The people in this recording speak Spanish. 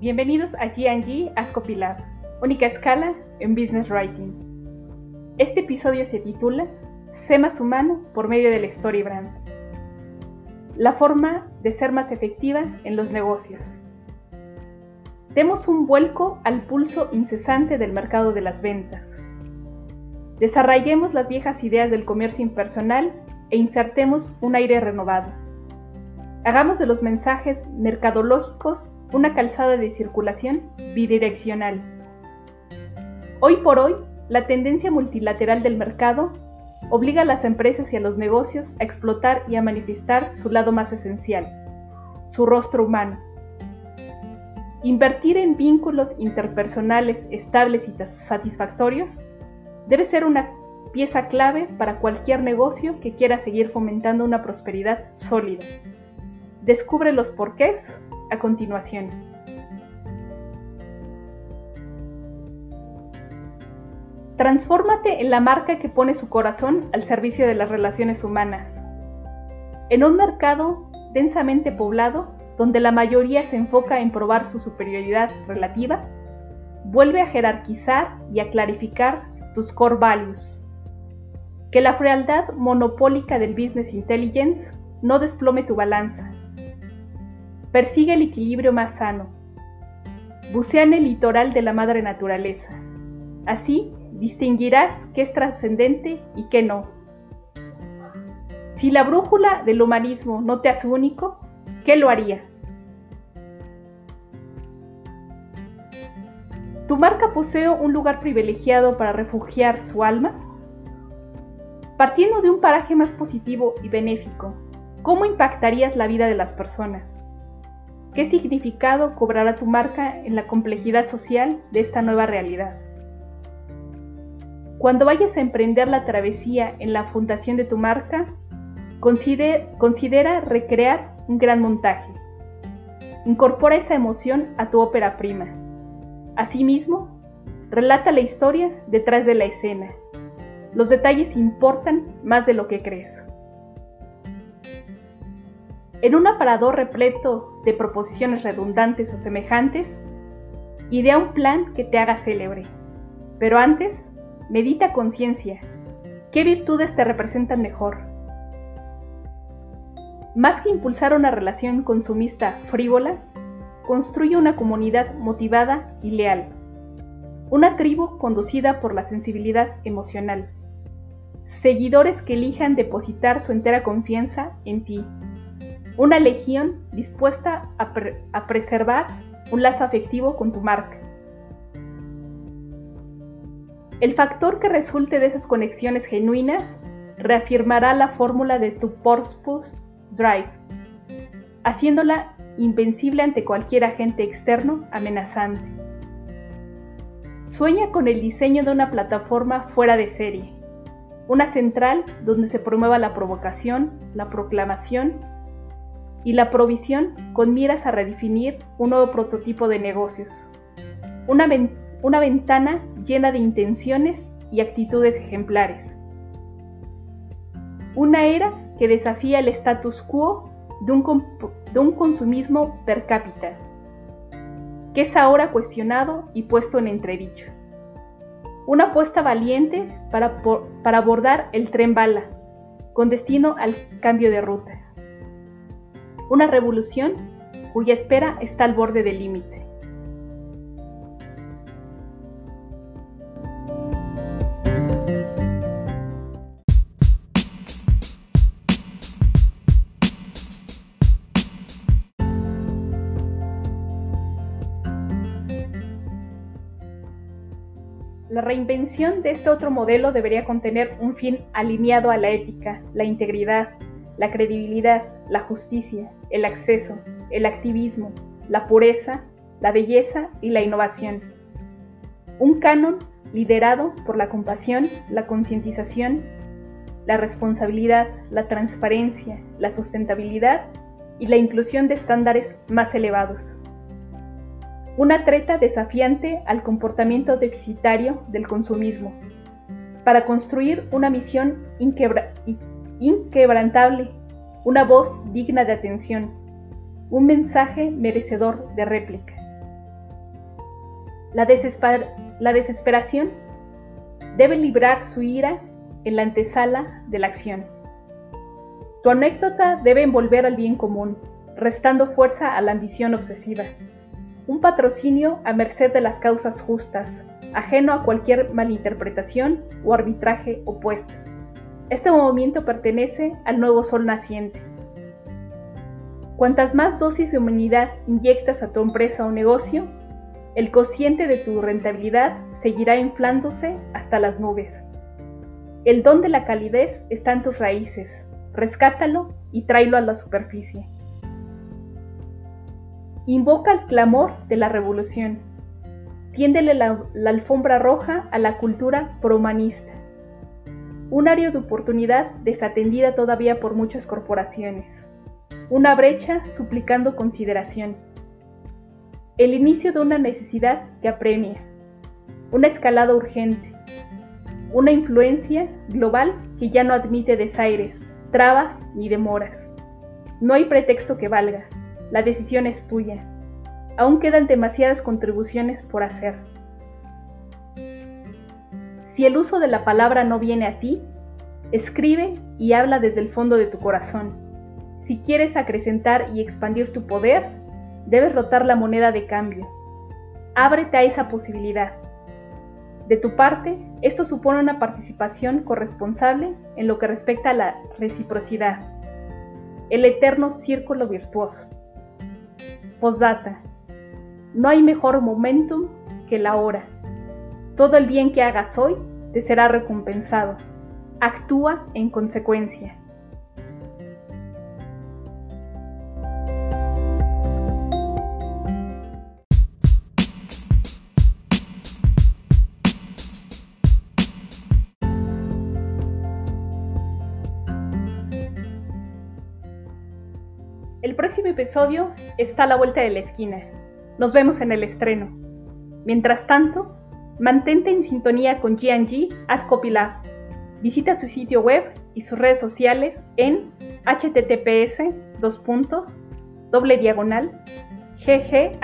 Bienvenidos a G&G Ascopilab, única escala en Business Writing. Este episodio se titula Sé más humano por medio del Story Brand. La forma de ser más efectiva en los negocios. Demos un vuelco al pulso incesante del mercado de las ventas. Desarraiguemos las viejas ideas del comercio impersonal e insertemos un aire renovado. Hagamos de los mensajes mercadológicos una calzada de circulación bidireccional. Hoy por hoy, la tendencia multilateral del mercado obliga a las empresas y a los negocios a explotar y a manifestar su lado más esencial, su rostro humano. Invertir en vínculos interpersonales estables y satisfactorios debe ser una pieza clave para cualquier negocio que quiera seguir fomentando una prosperidad sólida. Descubre los porqués a continuación. Transfórmate en la marca que pone su corazón al servicio de las relaciones humanas. En un mercado densamente poblado, donde la mayoría se enfoca en probar su superioridad relativa, vuelve a jerarquizar y a clarificar tus core values. Que la frialdad monopólica del business intelligence no desplome tu balanza, Persigue el equilibrio más sano. Bucea en el litoral de la madre naturaleza. Así distinguirás qué es trascendente y qué no. Si la brújula del humanismo no te hace único, ¿qué lo haría? ¿Tu marca posee un lugar privilegiado para refugiar su alma? Partiendo de un paraje más positivo y benéfico, ¿cómo impactarías la vida de las personas? ¿Qué significado cobrará tu marca en la complejidad social de esta nueva realidad? Cuando vayas a emprender la travesía en la fundación de tu marca, considera recrear un gran montaje. Incorpora esa emoción a tu ópera prima. Asimismo, relata la historia detrás de la escena. Los detalles importan más de lo que crees. En un aparador repleto de proposiciones redundantes o semejantes, idea un plan que te haga célebre. Pero antes, medita conciencia. ¿Qué virtudes te representan mejor? Más que impulsar una relación consumista frívola, construye una comunidad motivada y leal. Una tribu conducida por la sensibilidad emocional. Seguidores que elijan depositar su entera confianza en ti una legión dispuesta a, preservar un lazo afectivo con tu marca. El factor que resulte de esas conexiones genuinas reafirmará la fórmula de tu Purpose Drive, haciéndola invencible ante cualquier agente externo amenazante. Sueña con el diseño de una plataforma fuera de serie, una central donde se promueva la provocación, la proclamación y la provisión con miras a redefinir un nuevo prototipo de negocios. Una, una ventana llena de intenciones y actitudes ejemplares. Una era que desafía el status quo de un, de un consumismo per cápita, que es ahora cuestionado y puesto en entredicho. Una apuesta valiente para, para abordar el tren bala, con destino al cambio de ruta una revolución cuya espera está al borde del límite. La reinvención de este otro modelo debería contener un fin alineado a la ética, la integridad, la credibilidad, la justicia, el acceso, el activismo, la pureza, la belleza y la innovación. Un canon liderado por la compasión, la concientización, la responsabilidad, la transparencia, la sustentabilidad y la inclusión de estándares más elevados. Una treta desafiante al comportamiento deficitario del consumismo, para construir una misión inquebrantable una voz digna de atención, un mensaje merecedor de réplica. La, desesperación debe librar su ira en la antesala de la acción. Tu anécdota debe envolver al bien común, restando fuerza a la ambición obsesiva. Un patrocinio a merced de las causas justas, ajeno a cualquier malinterpretación o arbitraje opuesto. Este movimiento pertenece al nuevo sol naciente. Cuantas más dosis de humanidad inyectas a tu empresa o negocio, el cociente de tu rentabilidad seguirá inflándose hasta las nubes. El don de la calidez está en tus raíces. Rescátalo y tráelo a la superficie. Invoca el clamor de la revolución. Tiéndele la, alfombra roja a la cultura prohumanista. Un área de oportunidad desatendida todavía por muchas corporaciones. Una brecha suplicando consideración. El inicio de una necesidad que apremia. Una escalada urgente. Una influencia global que ya no admite desaires, trabas ni demoras. No hay pretexto que valga. La decisión es tuya. Aún quedan demasiadas contribuciones por hacer. Si el uso de la palabra no viene a ti, escribe y habla desde el fondo de tu corazón. Si quieres acrecentar y expandir tu poder, debes rotar la moneda de cambio. Ábrete a esa posibilidad. De tu parte, esto supone una participación corresponsable en lo que respecta a la reciprocidad, el eterno círculo virtuoso. Postdata. No hay mejor momentum que la hora. Todo el bien que hagas hoy te será recompensado. Actúa en consecuencia. El próximo episodio está a la vuelta de la esquina. Nos vemos en el estreno. Mientras tanto, mantente en sintonía con G&G at Copilab. Visita su sitio web y sus redes sociales en https doble diagonal gg